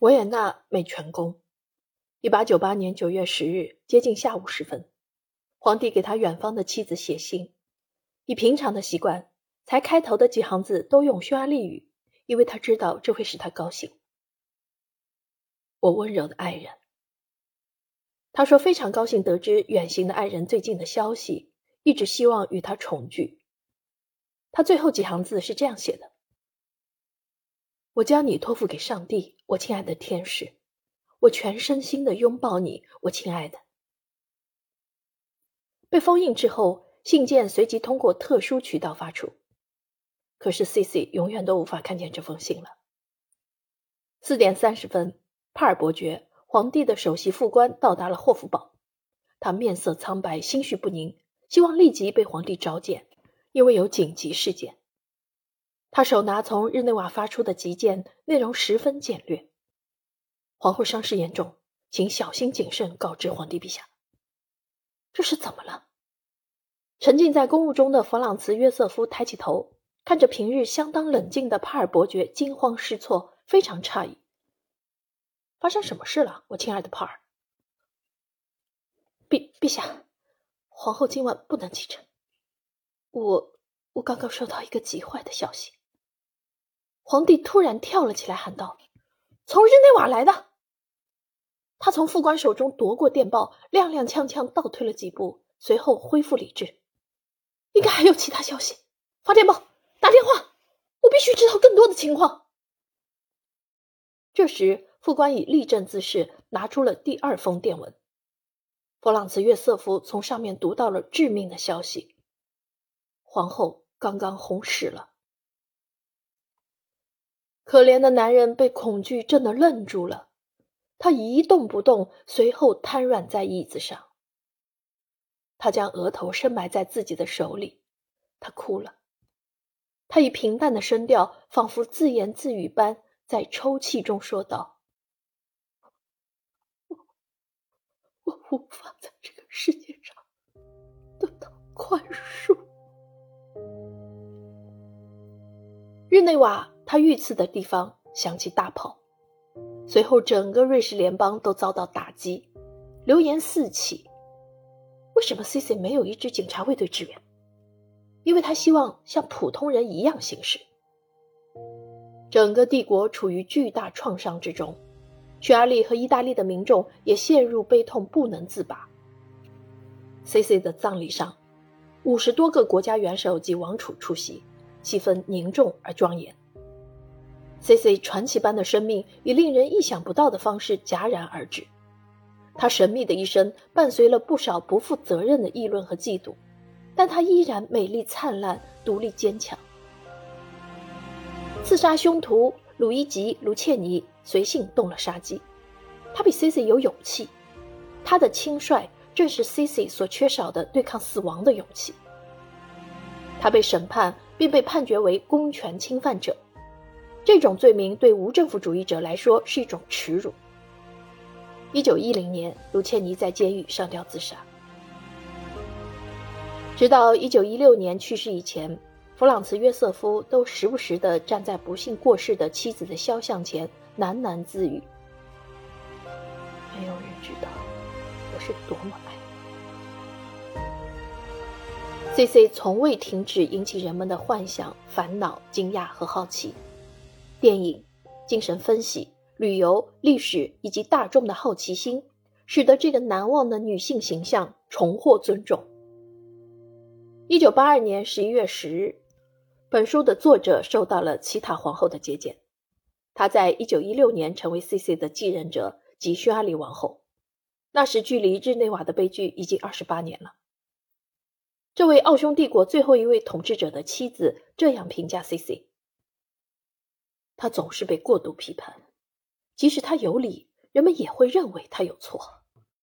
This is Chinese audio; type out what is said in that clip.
维也纳美泉宫，一八九八年九月十日接近下午时分，皇帝给他远方的妻子写信，以平常的习惯，才开头的几行字都用匈牙利语，因为他知道这会使他高兴。我温柔的爱人，他说非常高兴得知远行的爱人最近的消息，一直希望与他重聚。他最后几行字是这样写的。我将你托付给上帝，我亲爱的天使。我全身心的拥抱你，我亲爱的。被封印之后，信件随即通过特殊渠道发出。可是 C C 永远都无法看见这封信了。四点三十分，帕尔伯爵皇帝的首席副官到达了霍夫堡。他面色苍白，心绪不宁，希望立即被皇帝召见，因为有紧急事件。他手拿从日内瓦发出的急件，内容十分简略。皇后伤势严重，请小心谨慎告知皇帝陛下。这是怎么了？沉浸在公务中的弗朗茨约瑟夫抬起头，看着平日相当冷静的帕尔伯爵，惊慌失措，非常诧异。发生什么事了，我亲爱的帕尔？陛陛下，皇后今晚不能启程。我我刚刚收到一个极坏的消息。皇帝突然跳了起来，喊道：“从日内瓦来的！”他从副官手中夺过电报，踉踉跄跄倒退了几步，随后恢复理智。应该还有其他消息，发电报，打电话，我必须知道更多的情况。这时，副官以立正姿势拿出了第二封电文。弗朗茨约瑟夫从上面读到了致命的消息：皇后刚刚红屎了。可怜的男人被恐惧震得愣住了，他一动不动，随后瘫软在椅子上。他将额头深埋在自己的手里，他哭了。他以平淡的声调，仿佛自言自语般，在抽泣中说道：“我，我无法在这个世界上得到宽恕。”日内瓦。他遇刺的地方响起大炮，随后整个瑞士联邦都遭到打击，流言四起。为什么 C C 没有一支警察卫队支援？因为他希望像普通人一样行事。整个帝国处于巨大创伤之中，匈牙利和意大利的民众也陷入悲痛不能自拔。C C 的葬礼上，五十多个国家元首及王储出席，气氛凝重而庄严。C C 传奇般的生命以令人意想不到的方式戛然而止。他神秘的一生伴随了不少不负责任的议论和嫉妒，但他依然美丽灿烂、独立坚强。刺杀凶徒鲁伊吉·卢切尼随性动了杀机，他比 C C 有勇气，他的轻率正是 C C 所缺少的对抗死亡的勇气。他被审判并被判决为公权侵犯者。这种罪名对无政府主义者来说是一种耻辱。一九一零年，卢切尼在监狱上吊自杀。直到一九一六年去世以前，弗朗茨约瑟夫都时不时地站在不幸过世的妻子的肖像前喃喃自语：“没有人知道我是多么爱。” C.C. 从未停止引起人们的幻想、烦恼、惊讶和好奇。电影、精神分析、旅游、历史以及大众的好奇心，使得这个难忘的女性形象重获尊重。一九八二年十一月十日，本书的作者受到了齐塔皇后的接见。她在一九一六年成为 C.C. 的继任者及匈牙利王后，那时距离日内瓦的悲剧已经二十八年了。这位奥匈帝国最后一位统治者的妻子这样评价 C.C. 他总是被过度批判，即使他有理，人们也会认为他有错。